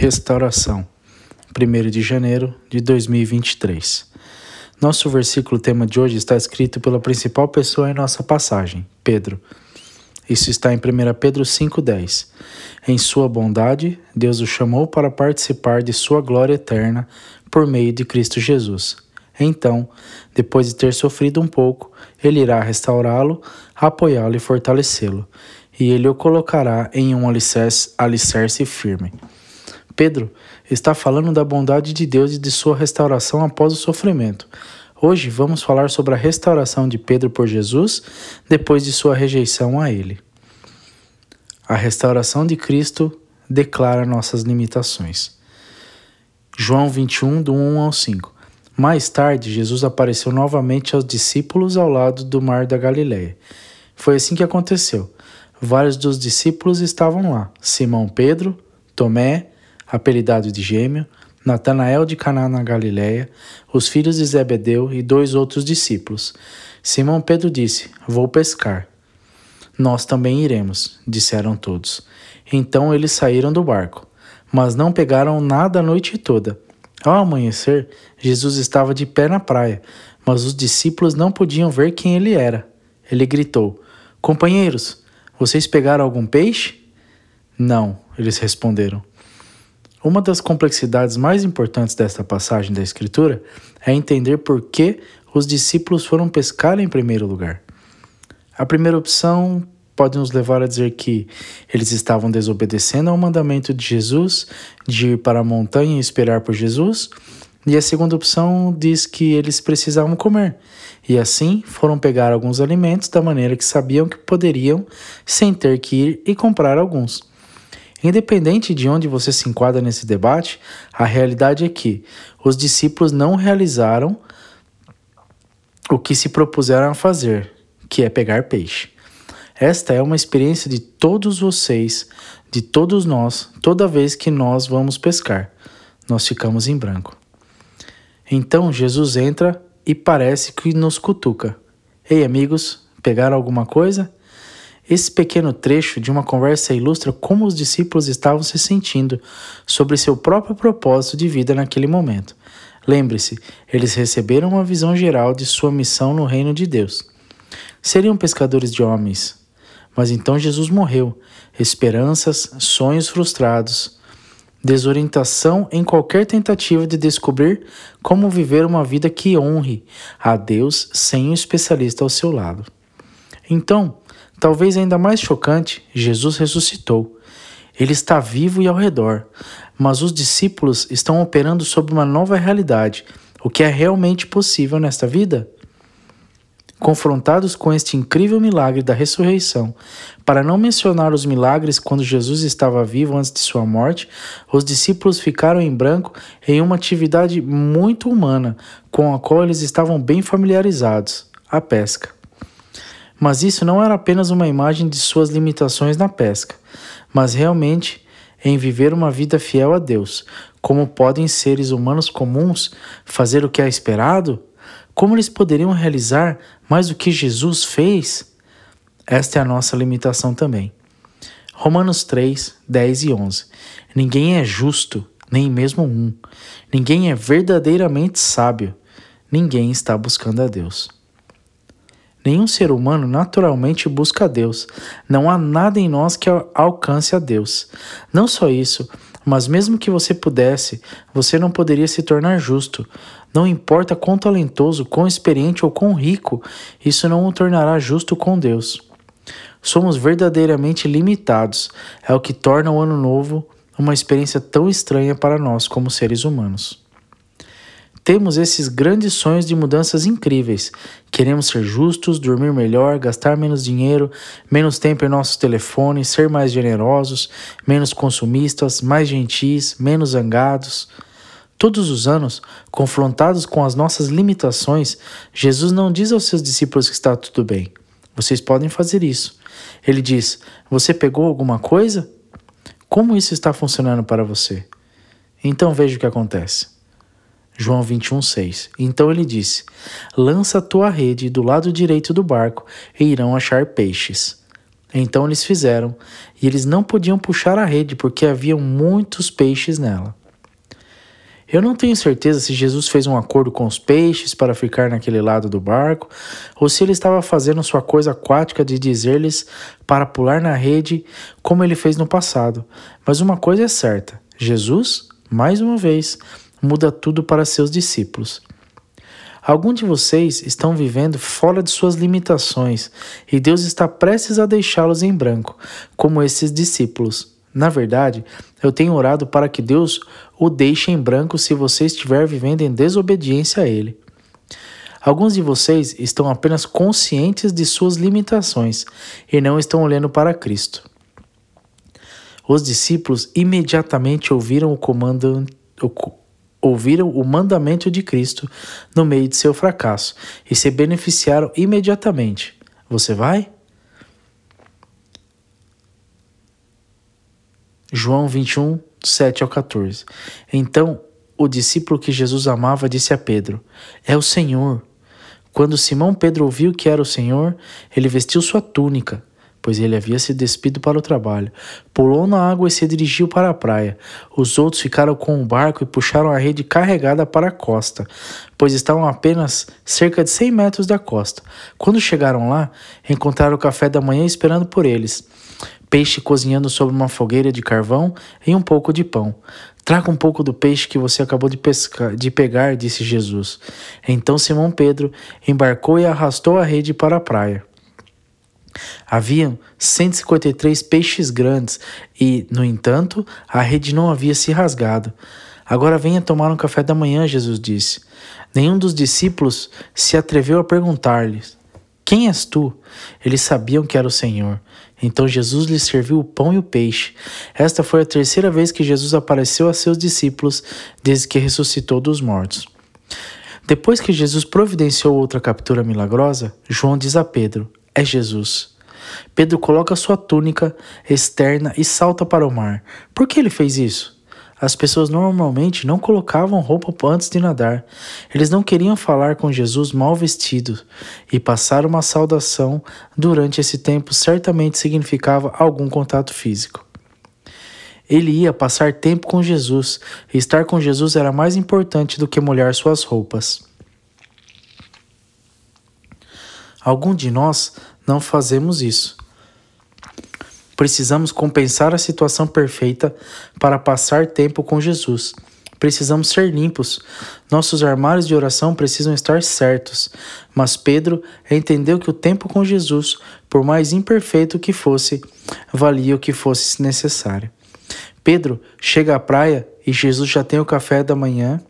Restauração, 1 de janeiro de 2023. Nosso versículo tema de hoje está escrito pela principal pessoa em nossa passagem, Pedro. Isso está em 1 Pedro 5,10. Em sua bondade, Deus o chamou para participar de sua glória eterna por meio de Cristo Jesus. Então, depois de ter sofrido um pouco, ele irá restaurá-lo, apoiá-lo e fortalecê-lo, e ele o colocará em um alicerce, alicerce firme. Pedro está falando da bondade de Deus e de sua restauração após o sofrimento. Hoje vamos falar sobre a restauração de Pedro por Jesus depois de sua rejeição a ele. A restauração de Cristo declara nossas limitações. João 21, do 1 ao 5. Mais tarde, Jesus apareceu novamente aos discípulos ao lado do mar da Galiléia. Foi assim que aconteceu. Vários dos discípulos estavam lá: Simão Pedro, Tomé, apelidado de Gêmeo, Natanael de Caná na Galiléia, os filhos de Zebedeu e dois outros discípulos. Simão Pedro disse: Vou pescar. Nós também iremos, disseram todos. Então eles saíram do barco, mas não pegaram nada a noite toda. Ao amanhecer, Jesus estava de pé na praia, mas os discípulos não podiam ver quem ele era. Ele gritou: Companheiros, vocês pegaram algum peixe? Não, eles responderam. Uma das complexidades mais importantes desta passagem da Escritura é entender por que os discípulos foram pescar em primeiro lugar. A primeira opção pode nos levar a dizer que eles estavam desobedecendo ao mandamento de Jesus de ir para a montanha e esperar por Jesus, e a segunda opção diz que eles precisavam comer, e assim foram pegar alguns alimentos da maneira que sabiam que poderiam, sem ter que ir e comprar alguns. Independente de onde você se enquadra nesse debate, a realidade é que os discípulos não realizaram o que se propuseram a fazer, que é pegar peixe. Esta é uma experiência de todos vocês, de todos nós, toda vez que nós vamos pescar. Nós ficamos em branco. Então Jesus entra e parece que nos cutuca. Ei, amigos, pegaram alguma coisa? Esse pequeno trecho de uma conversa ilustra como os discípulos estavam se sentindo sobre seu próprio propósito de vida naquele momento. Lembre-se, eles receberam uma visão geral de sua missão no reino de Deus. Seriam pescadores de homens. Mas então Jesus morreu. Esperanças, sonhos frustrados, desorientação em qualquer tentativa de descobrir como viver uma vida que honre a Deus sem um especialista ao seu lado. Então, Talvez ainda mais chocante, Jesus ressuscitou. Ele está vivo e ao redor, mas os discípulos estão operando sob uma nova realidade, o que é realmente possível nesta vida? Confrontados com este incrível milagre da ressurreição, para não mencionar os milagres quando Jesus estava vivo antes de sua morte, os discípulos ficaram em branco em uma atividade muito humana com a qual eles estavam bem familiarizados: a pesca. Mas isso não era apenas uma imagem de suas limitações na pesca, mas realmente em viver uma vida fiel a Deus. Como podem seres humanos comuns fazer o que é esperado? Como eles poderiam realizar mais do que Jesus fez? Esta é a nossa limitação também. Romanos 3, 10 e 11. Ninguém é justo, nem mesmo um. Ninguém é verdadeiramente sábio. Ninguém está buscando a Deus. Nenhum ser humano naturalmente busca Deus. Não há nada em nós que alcance a Deus. Não só isso, mas mesmo que você pudesse, você não poderia se tornar justo. Não importa quão talentoso, quão experiente ou quão rico, isso não o tornará justo com Deus. Somos verdadeiramente limitados. É o que torna o Ano Novo uma experiência tão estranha para nós como seres humanos. Temos esses grandes sonhos de mudanças incríveis. Queremos ser justos, dormir melhor, gastar menos dinheiro, menos tempo em nossos telefones, ser mais generosos, menos consumistas, mais gentis, menos zangados. Todos os anos, confrontados com as nossas limitações, Jesus não diz aos seus discípulos que está tudo bem. Vocês podem fazer isso. Ele diz: Você pegou alguma coisa? Como isso está funcionando para você? Então veja o que acontece. João 21, 6. Então ele disse: Lança a tua rede do lado direito do barco e irão achar peixes. Então eles fizeram, e eles não podiam puxar a rede porque havia muitos peixes nela. Eu não tenho certeza se Jesus fez um acordo com os peixes para ficar naquele lado do barco, ou se ele estava fazendo sua coisa aquática de dizer-lhes para pular na rede, como ele fez no passado. Mas uma coisa é certa: Jesus, mais uma vez, muda tudo para seus discípulos. Alguns de vocês estão vivendo fora de suas limitações e Deus está prestes a deixá-los em branco, como esses discípulos. Na verdade, eu tenho orado para que Deus o deixe em branco se você estiver vivendo em desobediência a Ele. Alguns de vocês estão apenas conscientes de suas limitações e não estão olhando para Cristo. Os discípulos imediatamente ouviram o comando, ouviram o mandamento de Cristo no meio de seu fracasso e se beneficiaram imediatamente. Você vai? João 21, 7 ao 14. Então o discípulo que Jesus amava disse a Pedro: É o Senhor. Quando Simão Pedro ouviu que era o Senhor, ele vestiu sua túnica pois ele havia se despido para o trabalho. Pulou na água e se dirigiu para a praia. Os outros ficaram com o barco e puxaram a rede carregada para a costa, pois estavam apenas cerca de 100 metros da costa. Quando chegaram lá, encontraram o café da manhã esperando por eles. Peixe cozinhando sobre uma fogueira de carvão e um pouco de pão. Traga um pouco do peixe que você acabou de, pescar, de pegar, disse Jesus. Então Simão Pedro embarcou e arrastou a rede para a praia. Haviam 153 peixes grandes e, no entanto, a rede não havia se rasgado. Agora venha tomar um café da manhã, Jesus disse. Nenhum dos discípulos se atreveu a perguntar-lhes: Quem és tu? Eles sabiam que era o Senhor. Então Jesus lhes serviu o pão e o peixe. Esta foi a terceira vez que Jesus apareceu a seus discípulos desde que ressuscitou dos mortos. Depois que Jesus providenciou outra captura milagrosa, João diz a Pedro: é Jesus. Pedro coloca sua túnica externa e salta para o mar. Por que ele fez isso? As pessoas normalmente não colocavam roupa antes de nadar. Eles não queriam falar com Jesus mal vestido, e passar uma saudação durante esse tempo certamente significava algum contato físico. Ele ia passar tempo com Jesus, e estar com Jesus era mais importante do que molhar suas roupas. Algum de nós não fazemos isso. Precisamos compensar a situação perfeita para passar tempo com Jesus. Precisamos ser limpos. Nossos armários de oração precisam estar certos. Mas Pedro entendeu que o tempo com Jesus, por mais imperfeito que fosse, valia o que fosse necessário. Pedro chega à praia e Jesus já tem o café da manhã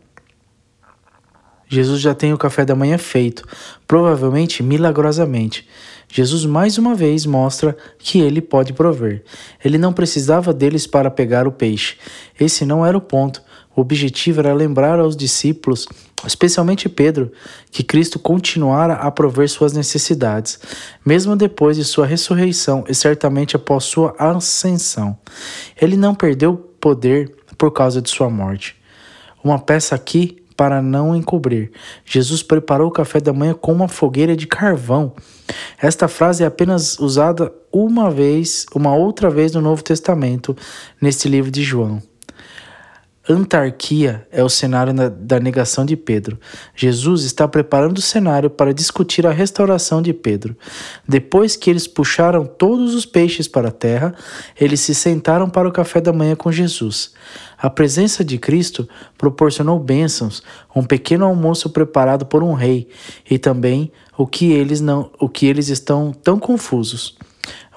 Jesus já tem o café da manhã feito, provavelmente milagrosamente. Jesus mais uma vez mostra que ele pode prover. Ele não precisava deles para pegar o peixe. Esse não era o ponto. O objetivo era lembrar aos discípulos, especialmente Pedro, que Cristo continuara a prover suas necessidades, mesmo depois de sua ressurreição e certamente após sua ascensão. Ele não perdeu poder por causa de sua morte. Uma peça aqui para não encobrir. Jesus preparou o café da manhã com uma fogueira de carvão. Esta frase é apenas usada uma vez, uma outra vez no Novo Testamento, neste livro de João. Antarquia é o cenário da negação de Pedro. Jesus está preparando o cenário para discutir a restauração de Pedro. Depois que eles puxaram todos os peixes para a terra, eles se sentaram para o café da manhã com Jesus. A presença de Cristo proporcionou bênçãos, um pequeno almoço preparado por um rei, e também o que eles não, o que eles estão tão confusos.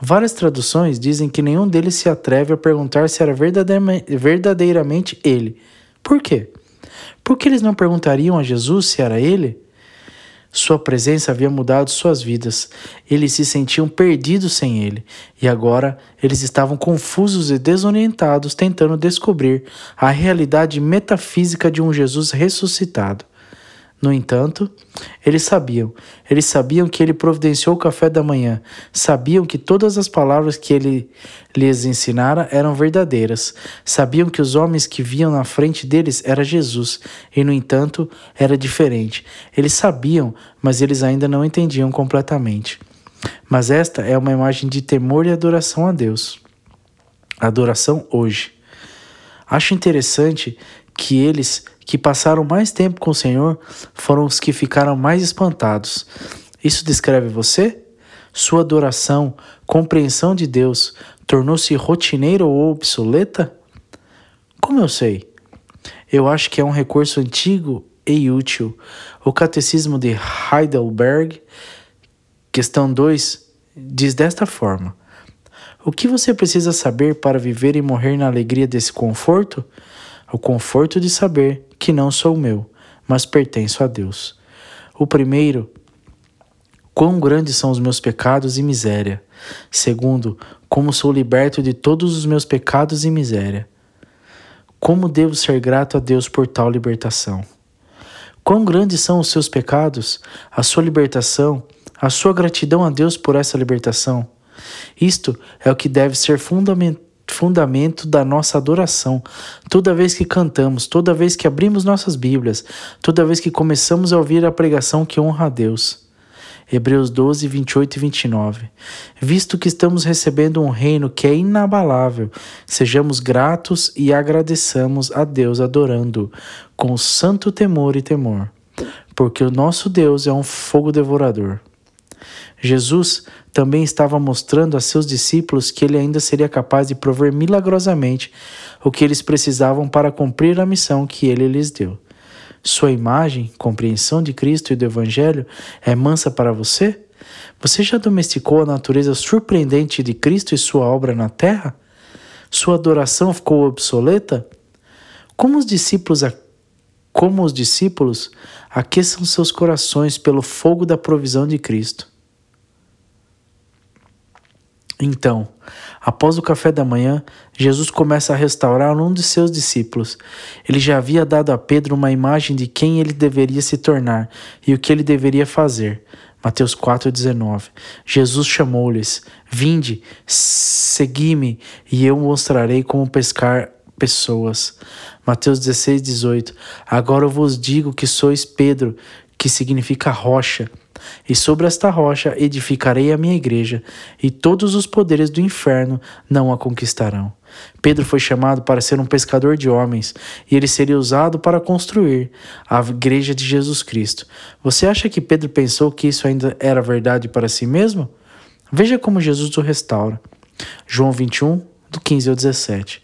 Várias traduções dizem que nenhum deles se atreve a perguntar se era verdadeiramente ele. Por quê? Por que eles não perguntariam a Jesus se era ele? Sua presença havia mudado suas vidas. Eles se sentiam perdidos sem ele, e agora eles estavam confusos e desorientados tentando descobrir a realidade metafísica de um Jesus ressuscitado. No entanto, eles sabiam, eles sabiam que ele providenciou o café da manhã, sabiam que todas as palavras que ele lhes ensinara eram verdadeiras, sabiam que os homens que viam na frente deles era Jesus, e no entanto era diferente. Eles sabiam, mas eles ainda não entendiam completamente. Mas esta é uma imagem de temor e adoração a Deus. Adoração hoje. Acho interessante que eles que passaram mais tempo com o Senhor foram os que ficaram mais espantados. Isso descreve você? Sua adoração, compreensão de Deus, tornou-se rotineira ou obsoleta? Como eu sei? Eu acho que é um recurso antigo e útil. O Catecismo de Heidelberg, questão 2, diz desta forma: O que você precisa saber para viver e morrer na alegria desse conforto? O conforto de saber que não sou meu, mas pertenço a Deus. O primeiro, quão grandes são os meus pecados e miséria. Segundo, como sou liberto de todos os meus pecados e miséria. Como devo ser grato a Deus por tal libertação? Quão grandes são os seus pecados, a sua libertação, a sua gratidão a Deus por essa libertação? Isto é o que deve ser fundamento da nossa adoração. Toda vez que cantamos, toda vez que abrimos nossas Bíblias, toda vez que começamos a ouvir a pregação que honra a Deus. Hebreus 12, 28 e 29. Visto que estamos recebendo um reino que é inabalável, sejamos gratos e agradeçamos a Deus adorando com santo temor e temor, porque o nosso Deus é um fogo devorador. Jesus também estava mostrando a seus discípulos que ele ainda seria capaz de prover milagrosamente o que eles precisavam para cumprir a missão que ele lhes deu. Sua imagem, compreensão de Cristo e do Evangelho é mansa para você? Você já domesticou a natureza surpreendente de Cristo e sua obra na terra? Sua adoração ficou obsoleta? Como os discípulos, como os discípulos aqueçam seus corações pelo fogo da provisão de Cristo? Então, após o café da manhã, Jesus começa a restaurar um de seus discípulos. Ele já havia dado a Pedro uma imagem de quem ele deveria se tornar e o que ele deveria fazer. Mateus 4,19 Jesus chamou-lhes: Vinde, segui-me, e eu mostrarei como pescar pessoas. Mateus 16, 18 Agora eu vos digo que sois Pedro, que significa rocha e sobre esta rocha edificarei a minha igreja, e todos os poderes do inferno não a conquistarão. Pedro foi chamado para ser um pescador de homens, e ele seria usado para construir a igreja de Jesus Cristo. Você acha que Pedro pensou que isso ainda era verdade para si mesmo? Veja como Jesus o restaura. João 21, do 15 ao 17.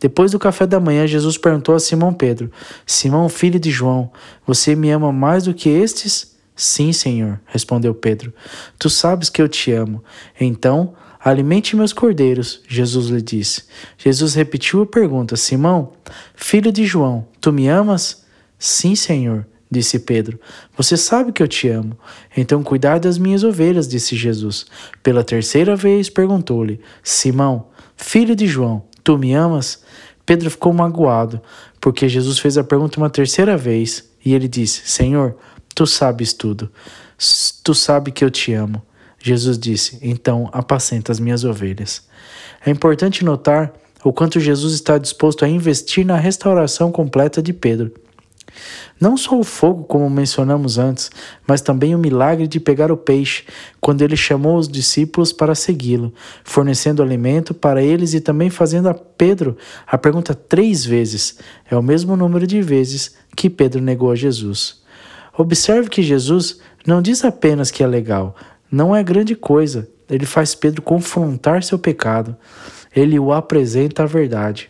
Depois do café da manhã, Jesus perguntou a Simão Pedro: Simão, filho de João, você me ama mais do que estes? Sim, Senhor, respondeu Pedro. Tu sabes que eu te amo. Então, alimente meus cordeiros, Jesus lhe disse. Jesus repetiu a pergunta: Simão, filho de João, tu me amas? Sim, Senhor, disse Pedro. Você sabe que eu te amo. Então, cuidar das minhas ovelhas, disse Jesus. Pela terceira vez, perguntou-lhe: Simão, filho de João, tu me amas? Pedro ficou magoado, porque Jesus fez a pergunta uma terceira vez, e ele disse: Senhor, Tu sabes tudo. Tu sabes que eu te amo. Jesus disse: Então apacenta as minhas ovelhas. É importante notar o quanto Jesus está disposto a investir na restauração completa de Pedro. Não só o fogo, como mencionamos antes, mas também o milagre de pegar o peixe, quando ele chamou os discípulos para segui-lo, fornecendo alimento para eles e também fazendo a Pedro a pergunta três vezes. É o mesmo número de vezes que Pedro negou a Jesus. Observe que Jesus não diz apenas que é legal, não é grande coisa. Ele faz Pedro confrontar seu pecado. Ele o apresenta à verdade.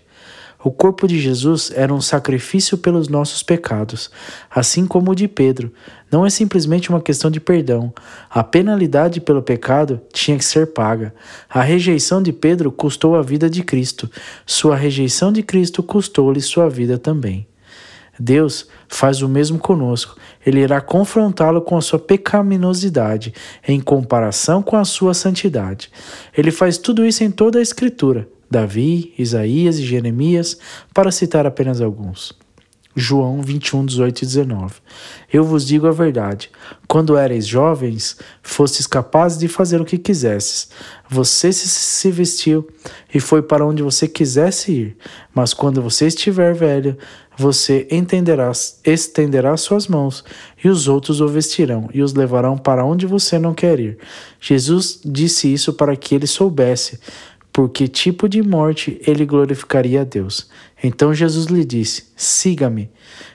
O corpo de Jesus era um sacrifício pelos nossos pecados, assim como o de Pedro. Não é simplesmente uma questão de perdão. A penalidade pelo pecado tinha que ser paga. A rejeição de Pedro custou a vida de Cristo. Sua rejeição de Cristo custou-lhe sua vida também. Deus faz o mesmo conosco. Ele irá confrontá-lo com a sua pecaminosidade em comparação com a sua santidade. Ele faz tudo isso em toda a Escritura, Davi, Isaías e Jeremias, para citar apenas alguns. João 21, 18 e 19. Eu vos digo a verdade: quando erais jovens, fostes capazes de fazer o que quisesses. Você se vestiu e foi para onde você quisesse ir. Mas quando você estiver velho, você entenderá, estenderá suas mãos, e os outros o vestirão e os levarão para onde você não quer ir. Jesus disse isso para que ele soubesse por que tipo de morte ele glorificaria a Deus. Então Jesus lhe disse: Siga-me.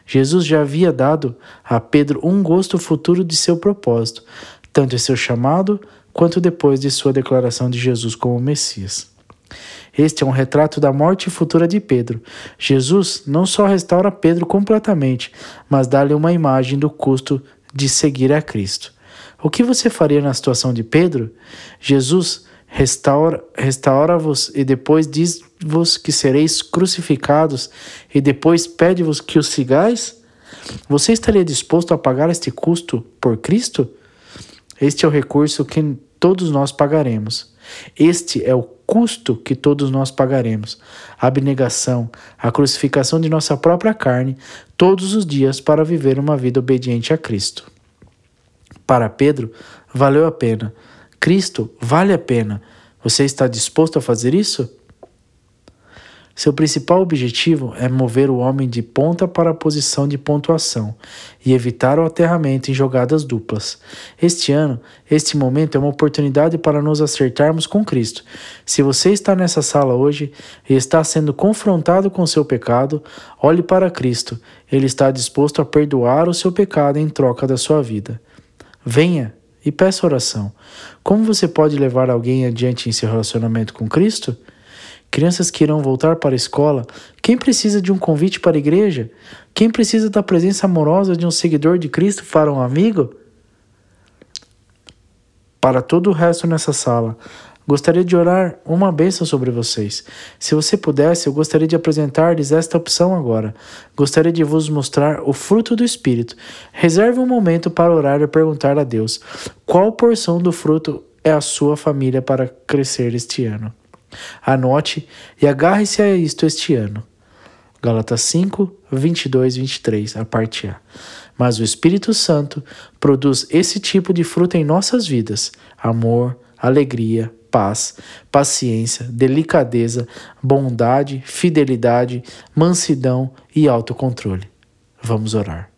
Jesus já havia dado a Pedro um gosto futuro de seu propósito, tanto em seu chamado quanto depois de sua declaração de Jesus como Messias. Este é um retrato da morte futura de Pedro. Jesus não só restaura Pedro completamente, mas dá-lhe uma imagem do custo de seguir a Cristo. O que você faria na situação de Pedro? Jesus restaura-vos restaura e depois diz-vos que sereis crucificados e depois pede-vos que os sigais? Você estaria disposto a pagar este custo por Cristo? Este é o recurso que todos nós pagaremos. Este é o custo que todos nós pagaremos. A abnegação, a crucificação de nossa própria carne, todos os dias para viver uma vida obediente a Cristo. Para Pedro, valeu a pena Cristo vale a pena. Você está disposto a fazer isso? Seu principal objetivo é mover o homem de ponta para a posição de pontuação e evitar o aterramento em jogadas duplas. Este ano, este momento é uma oportunidade para nos acertarmos com Cristo. Se você está nessa sala hoje e está sendo confrontado com seu pecado, olhe para Cristo. Ele está disposto a perdoar o seu pecado em troca da sua vida. Venha e peça oração. Como você pode levar alguém adiante em seu relacionamento com Cristo? Crianças que irão voltar para a escola, quem precisa de um convite para a igreja? Quem precisa da presença amorosa de um seguidor de Cristo para um amigo? Para todo o resto nessa sala, Gostaria de orar uma bênção sobre vocês. Se você pudesse, eu gostaria de apresentar-lhes esta opção agora. Gostaria de vos mostrar o fruto do Espírito. Reserve um momento para orar e perguntar a Deus qual porção do fruto é a sua família para crescer este ano. Anote e agarre-se a isto este ano. Galatas 5, 22, 23, a parte A. Mas o Espírito Santo produz esse tipo de fruto em nossas vidas: amor, alegria, paz, paciência, delicadeza, bondade, fidelidade, mansidão e autocontrole. Vamos orar.